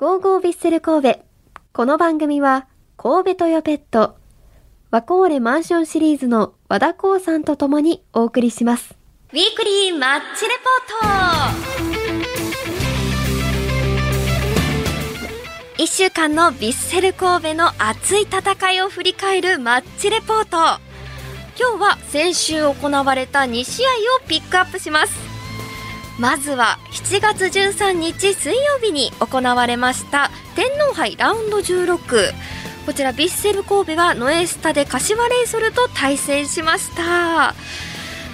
ゴーゴービッセル神戸。この番組は、神戸トヨペット、ワコーレマンションシリーズの和田光さんと共にお送りします。ウィークリーマッチレポート一週間のヴィッセル神戸の熱い戦いを振り返るマッチレポート今日は先週行われた2試合をピックアップしますまずは7月13日水曜日に行われました天皇杯ラウンド16こちらヴィッセル神戸はノエスタで柏レイソルと対戦しました。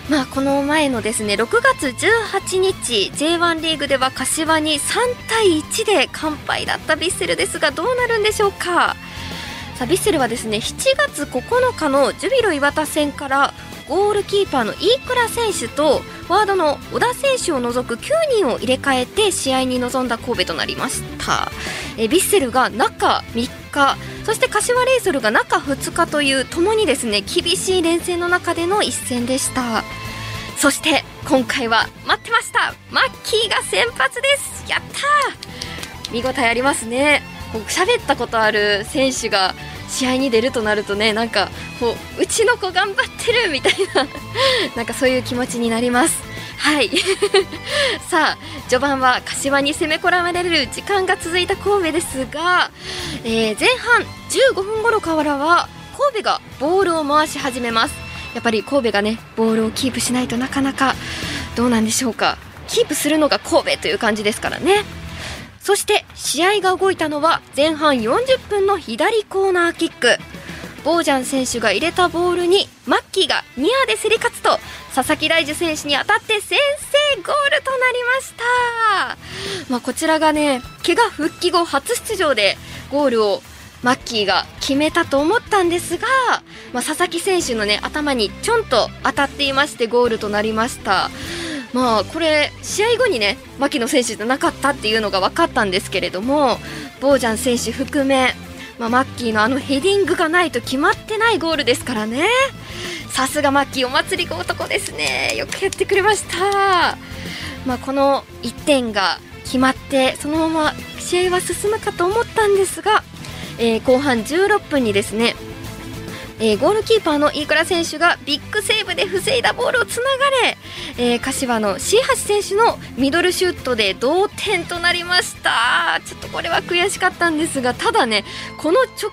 まあ、この前のですね6月18日 J1 リーグでは柏に3対1で完敗だったヴィッセルですがどうなるんでしょうか。さあヴィッセルはですね7月9日のジュビロ磐田戦からゴールキーパーの飯倉選手とフォワードの小田選手を除く9人を入れ替えて試合に臨んだ神戸となりました。えヴィッセルが中3日そして柏レイソルが中2日というともにですね厳しい連戦の中での一戦でした。そして今回は待ってました。マッキーが先発です。やったー。見応えありますね。こう喋ったことある選手が試合に出るとなるとねなんかこううちの子頑張ってるみたいな なんかそういう気持ちになります。はい。さあ序盤は柏に攻め込まれる時間が続いた神戸ですが、えー前半15分頃からは神戸がボールを回し始めます。やっぱり神戸がねボールをキープしないとなかなかどうなんでしょうか。キープするのが神戸という感じですからね。そして試合が動いたのは前半40分の左コーナーキック。ボージャン選手が入れたボールにマッキーがニアで競り勝つと佐々木大樹選手に当たって先制ゴールとなりました、まあ、こちらがね怪我復帰後初出場でゴールをマッキーが決めたと思ったんですが、まあ、佐々木選手のね頭にちょんと当たっていましてゴールとなりました。まあこれ試合後にね牧野選手じゃなかったっていうのが分かったんですけれどもボージャン選手含め、まあ、マッキーのあのヘディングがないと決まってないゴールですからね。さすがマッキーお祭り男ですね。よくやってくれました、まあ、この1点が決まってそのまま試合は進むかと思ったんですが、えー後半16分にですねえーゴールキーパーの飯倉選手がビッグセーブで防いだボールをつながれ、えー柏の C8 選手のミドルシュートで同点となりました。ちょっとこれは悔しかったんですがただねこの直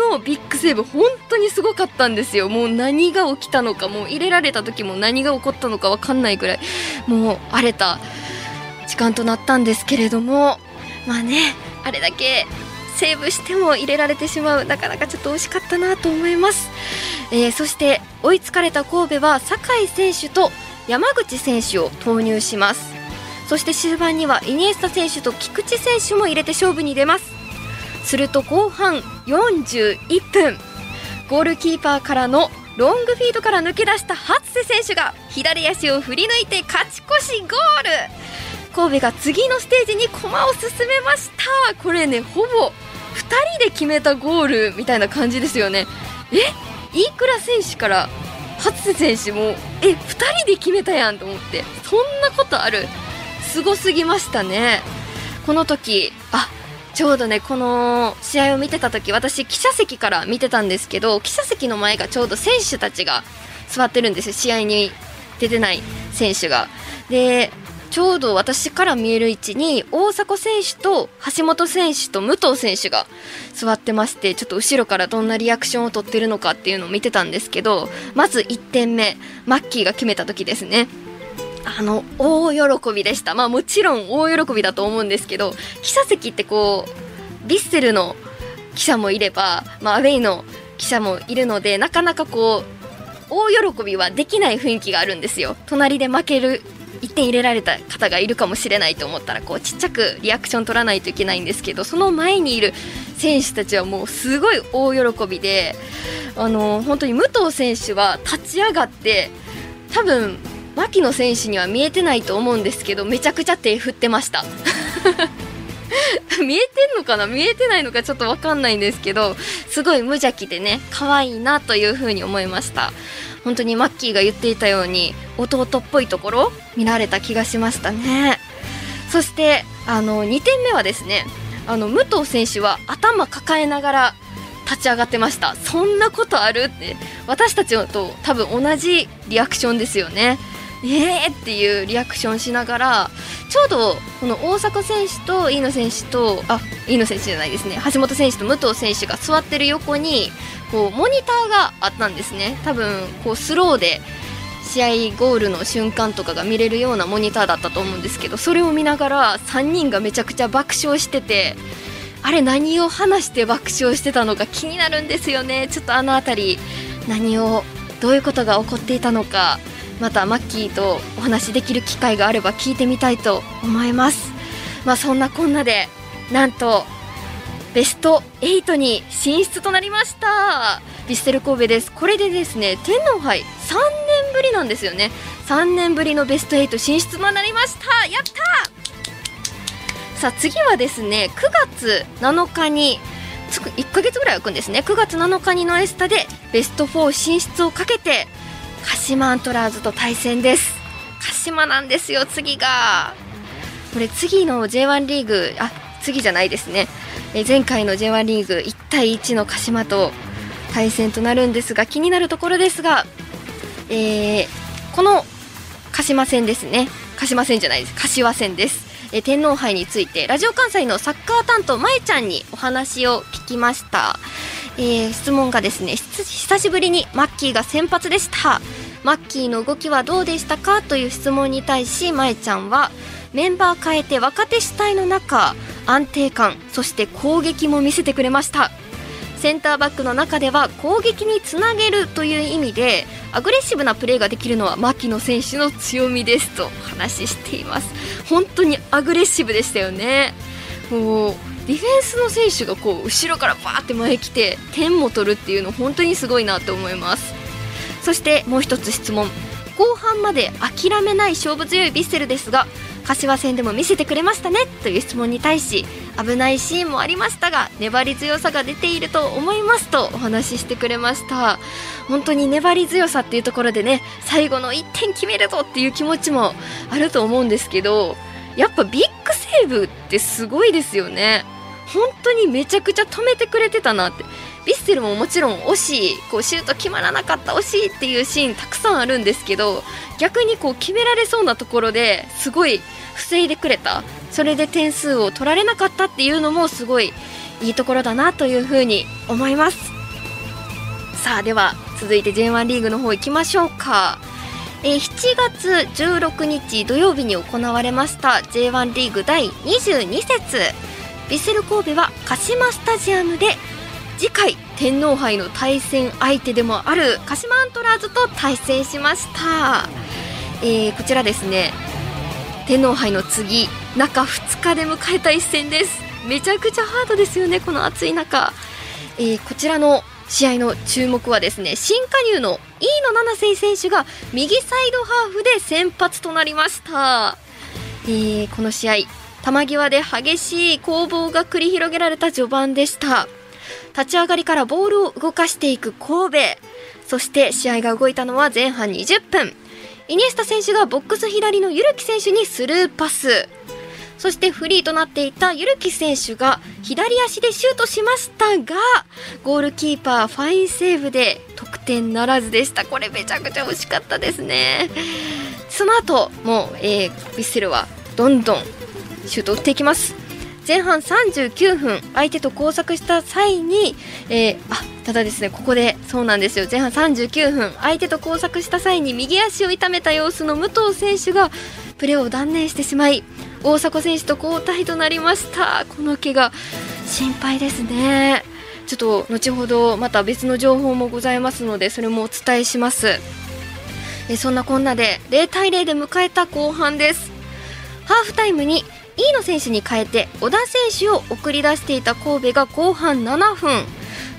前のビッグセーブ本当にすごかったんですよ。もう何が起きたのかもう入れられた時も何が起こったのか分かんないくらいもう荒れた時間となったんですけれども。まあねあれだけセーブしても入れられてしまう。なかなかちょっと惜しかったなと思います、えーそして追いつかれた神戸は酒井選手と山口選手を投入します。そして終盤にはイニエスタ選手と菊池選手も入れて勝負に出ます。すると後半41分。ゴールキーパーからのロングフィードから抜け出した初瀬選手が左足を振り抜いて勝ち越しゴール。神戸が次のステージに駒を進めました。これねほぼ2人で決めたゴールみたいな感じですよね。え？飯倉選手から初瀬選手もえ？2人で決めたやんと思って。そんなことある？すごすぎましたね。この時あちょうどねこの試合を見てた時私記者席から見てたんですけど記者席の前がちょうど選手たちが座ってるんですよ。試合に出てない選手が。でちょうど私から見える位置に大迫選手と橋本選手と武藤選手が座ってましてちょっと後ろからどんなリアクションを取ってるのかっていうのを見てたんですけどまず1点目マッキーが決めた時ですね。あの大喜びでした。まあもちろん大喜びだと思うんですけど記者席ってこうヴィッセルの記者もいれば、まあ、アウェイの記者もいるのでなかなかこう大喜びはできない雰囲気があるんですよ。隣で負ける1点入れられた方がいるかもしれないと思ったらこうちっちゃくリアクション取らないといけないんですけどその前にいる選手たちはもうすごい大喜びであの本当に武藤選手は立ち上がって多分牧野選手には見えてないと思うんですけどめちゃくちゃ手振ってました。見えてんのかな見えてないのかちょっと分かんないんですけどすごい無邪気でね可愛いなというふうに思いました。本当にマッキーが言っていたように弟っぽいところ見られた気がしましたね。そしてあの2点目はですねあの武藤選手は頭抱えながら立ち上がってました。そんなことあるって私たちと多分同じリアクションですよね。えーっていうリアクションしながらちょうどこの大迫選手と飯野選手とあ飯野選手じゃないですね。橋本選手と武藤選手が座ってる横にこうモニターがあったんですね。多分こうスローで試合ゴールの瞬間とかが見れるようなモニターだったと思うんですけどそれを見ながら3人がめちゃくちゃ爆笑しててあれ何を話して爆笑してたのか気になるんですよね。ちょっとあの辺り何をどういうことが起こっていたのか。またマッキーとお話しできる機会があれば聞いてみたいと思います。まあそんなこんなでなんとベスト8に進出となりました。ヴィッセル神戸です。これでですね天皇杯3年ぶりなんですよね。3年ぶりのベスト8進出となりました。やった！さあ次はですね9月7日につく1ヶ月ぐらい空くんですね。9月7日にノエスタでベスト4進出をかけて鹿島アントラーズと対戦です。鹿島なんですよ次が。これ次の J1 リーグあ次じゃないですね。え前回の J1 リーグ1対1の鹿島と対戦となるんですが気になるところですが、えー、この鹿島戦ですね。鹿島戦じゃないです。柏戦です。え天皇杯についてラジオ関西のサッカー担当まえちゃんにお話を聞きました、えー、質問がですね久しぶりにマッキーが先発でした。マッキーの動きはどうでしたかという質問に対しまえちゃんはメンバー変えて若手主体の中安定感そして攻撃も見せてくれました。センターバックの中では攻撃につなげるという意味でアグレッシブなプレーができるのは牧野選手の強みですと話しています。本当にアグレッシブでしたよね。もうディフェンスの選手がこう後ろからバーって前来て点も取るっていうの本当にすごいなと思います。そしてもう一つ質問。後半まで諦めない勝負強いヴィッセルですが柏戦でも見せてくれましたねという質問に対し危ないシーンもありましたが粘り強さが出ていると思いますとお話ししてくれました。本当に粘り強さっていうところでね最後の1点決めるぞっていう気持ちもあると思うんですけどやっぱビッグセーブってすごいですよね。本当にめちゃくちゃ止めてくれてたなって。ヴィッセルももちろん惜しい。こうシュート決まらなかった惜しいっていうシーンたくさんあるんですけど逆にこう決められそうなところですごい防いでくれた。それで点数を取られなかったっていうのもすごいいいところだなというふうに思います。さあでは続いて J1 リーグの方行きましょうか。え、7月16日土曜日に行われました J1 リーグ第22節。ヴィッセル神戸は鹿島スタジアムで次回天皇杯の対戦相手でもある鹿島アントラーズと対戦しました、えー、こちらですね。天皇杯の次中2日で迎えた一戦です。めちゃくちゃハードですよねこの暑い中、えー、こちらの試合の注目はですね新加入の飯野七瀬選手が右サイドハーフで先発となりました、えー、この試合球際で激しい攻防が繰り広げられた序盤でした。立ち上がりからボールを動かしていく神戸。そして試合が動いたのは前半20分。イニエスタ選手がボックス左のユルキ選手にスルーパス。そしてフリーとなっていたユルキ選手が左足でシュートしましたがゴールキーパーファインセーブで得点ならずでした。これめちゃくちゃ惜しかったですね。その後もう、えー、ヴィッセルはどんどんシュート打っていきます。前半39分相手と交錯した際に、えー、あただですねここでそうなんですよ。前半39分相手と交錯した際に右足を痛めた様子の武藤選手がプレーを断念してしまい大迫選手と交代となりました。この怪我心配ですね。ちょっと後ほどまた別の情報もございますのでそれもお伝えします。えそんなこんなで0対0で迎えた後半です。ハーフタイムに飯野選手に代えて小田選手を送り出していた神戸が後半7分。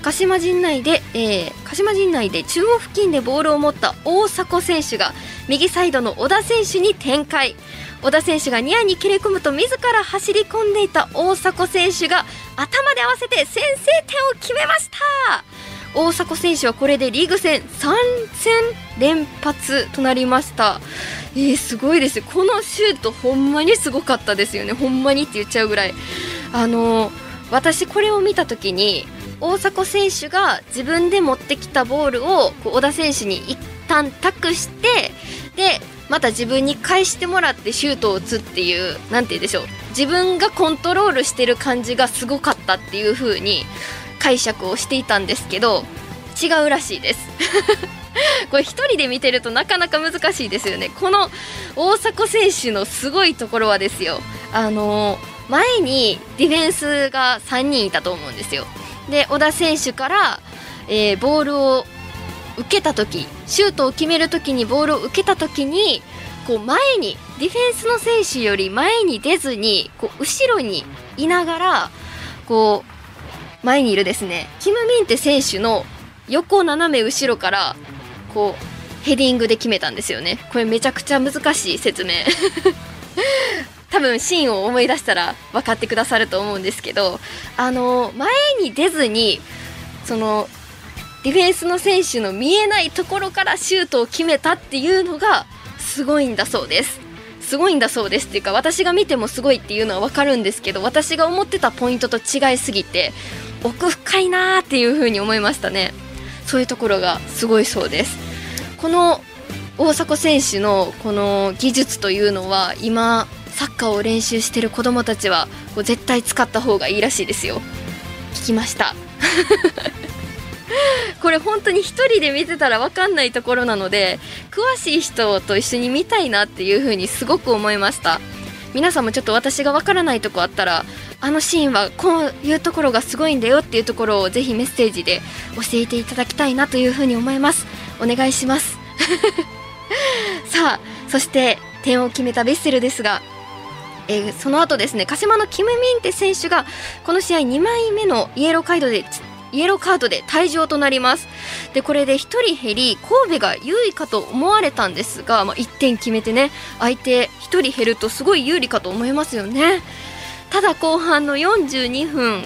鹿島陣内で、えー、鹿島陣内で中央付近でボールを持った大迫選手が右サイドの小田選手に展開。小田選手がニアに切れ込むと自ら走り込んでいた大迫選手が頭で合わせて先制点を決めました。大迫選手はこれでリーグ戦3戦連発となりました。えー、すごいですこのシュートほんまにすごかったですよね。ほんまにって言っちゃうぐらい。あの私これを見た時に大迫選手が自分で持ってきたボールをこう小田選手に一旦託してでまた自分に返してもらってシュートを打つっていうなんて言うんでしょう。自分がコントロールしてる感じがすごかったっていう風に解釈をしていたんですけど違うらしいです。これ一人で見てるとなかなか難しいですよね。この大迫選手のすごいところはですよ。あの前にディフェンスが3人いたと思うんですよ。で小田選手から、えー、ボールを受けた時シュートを決める時にボールを受けた時にこう前にディフェンスの選手より前に出ずにこう後ろにいながらこう前にいるですね。キム・ミンテ選手の横斜め後ろからこうヘディングで決めたんですよね。これめちゃくちゃ難しい説明。多分シーンを思い出したら分かってくださると思うんですけどあの前に出ずにそのディフェンスの選手の見えないところからシュートを決めたっていうのがすごいんだそうです。すごいんだそうですっていうか私が見てもすごいっていうのは分かるんですけど私が思ってたポイントと違いすぎて奥深いなーっていう風に思いましたね。そういうところがすごいそうです。この大迫選手のこの技術というのは今サッカーを練習してる子どもたちはこう絶対使った方がいいらしいですよ。聞きました。これ本当に1人で見てたら分かんないところなので詳しい人と一緒に見たいなっていう風にすごく思いました。皆さんもちょっと私が分からないとこあったらあのシーンはこういうところがすごいんだよっていうところをぜひメッセージで教えていただきたいなという風に思います。お願いします。さあそして点を決めたベッセルですがえー、その後ですね鹿島のキム・ミンテ選手がこの試合2枚目のイエローカードでイエローカードで退場となります。でこれで1人減り神戸が優位かと思われたんですが、まあ、1点決めてね相手1人減るとすごい有利かと思いますよね。ただ後半の42分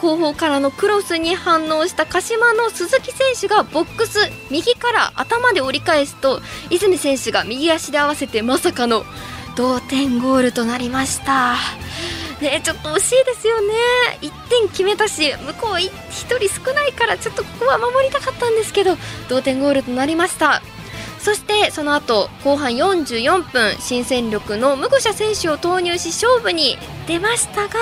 後方からのクロスに反応した鹿島の鈴木選手がボックス右から頭で折り返すと泉選手が右足で合わせてまさかの同点ゴールとなりました。ねちょっと惜しいですよね。1点決めたし向こう1人少ないからちょっとここは守りたかったんですけど同点ゴールとなりました。そしてその後後半44分新戦力のムゴシャ選手を投入し勝負に出ましたが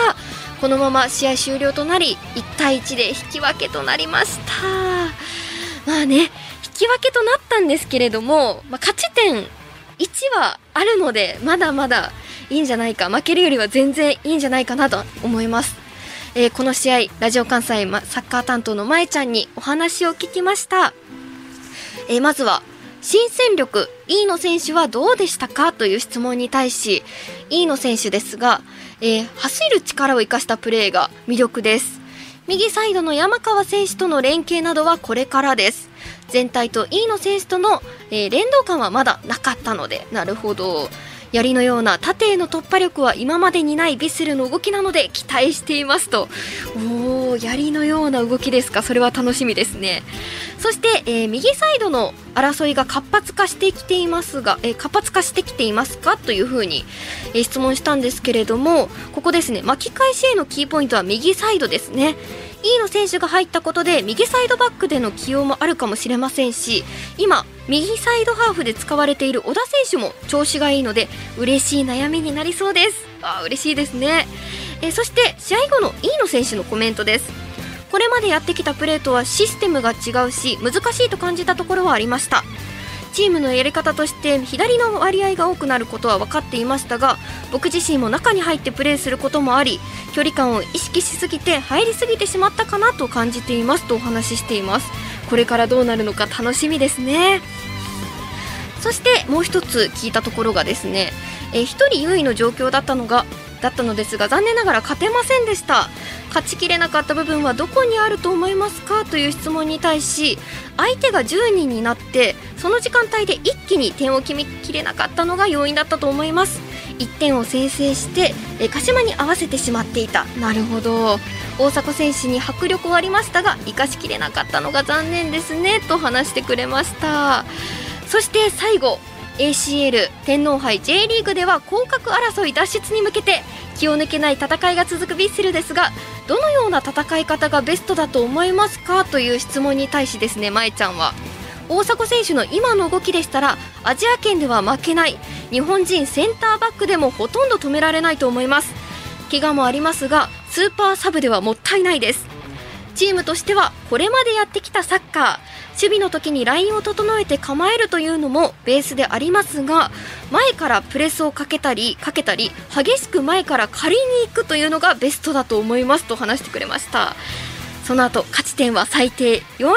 このまま試合終了となり1対1で引き分けとなりました。まあね引き分けとなったんですけれども、まあ、勝ち点1はあるのでまだまだいいんじゃないか負けるよりは全然いいんじゃないかなと思います、えー、この試合ラジオ関西サッカー担当のまえちゃんにお話を聞きました、えー、まずは新戦力飯野選手はどうでしたか？という質問に対し飯野選手ですが、えー、走る力を生かしたプレーが魅力です。右サイドの山川選手との連携などはこれからです。全体と飯野選手との、えー、連動感はまだなかったのでなるほど。槍のような縦への突破力は今までにないヴィッセルの動きなので期待していますと。おお槍のような動きですか。それは楽しみですね。そして、えー、右サイドの争いが活発化してきていますが、えー、活発化してきていますかというふうに、えー、質問したんですけれどもここですね。巻き返しへのキーポイントは右サイドですね。飯野選手が入ったことで右サイドバックでの起用もあるかもしれませんし今右サイドハーフで使われている小田選手も調子がいいので嬉しい悩みになりそうです。あ嬉しいですね。えそして試合後の飯野選手のコメントです。これまでやってきたプレーとはシステムが違うし難しいと感じたところはありました。チームのやり方として左の割合が多くなることは分かっていましたが僕自身も中に入ってプレーすることもあり距離感を意識しすぎて入りすぎてしまったかなと感じていますとお話ししています。これからどうなるのか楽しみですね。そしてもう一つ聞いたところがですねえ1人優位の状況だったのがだったのですが残念ながら勝てませんでした。勝ちきれなかった部分はどこにあると思いますかという質問に対し相手が10人になってその時間帯で一気に点を決めきれなかったのが要因だったと思います。1点を先制してえ鹿島に合わせてしまっていた。なるほど。大迫選手に迫力はありましたが生かしきれなかったのが残念ですねと話してくれました。そして最後 ACL 天皇杯 J リーグでは降格争い脱出に向けて気を抜けない戦いが続くヴィッセルですがどのような戦い方がベストだと思いますかという質問に対しですね舞ちゃんは。大迫選手の今の動きでしたらアジア圏では負けない。日本人センターバックでもほとんど止められないと思います。怪我もありますがスーパーサブではもったいないです。チームとしてはこれまでやってきたサッカー守備の時にラインを整えて構えるというのもベースでありますが前からプレスをかけたりかけたり激しく前から借りに行くというのがベストだと思いますと話してくれました。その後勝ち点は最低40は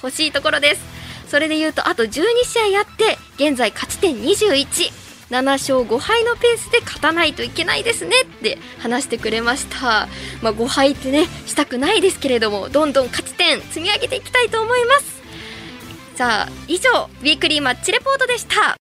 欲しいところです。それでいうとあと12試合やって現在勝ち点21 7勝5敗のペースで勝たないといけないですね。って話してくれました、まあ、5敗ってねしたくないですけれどもどんどん勝ち点積み上げていきたいと思います。さあ以上ウィークリーマッチレポートでした。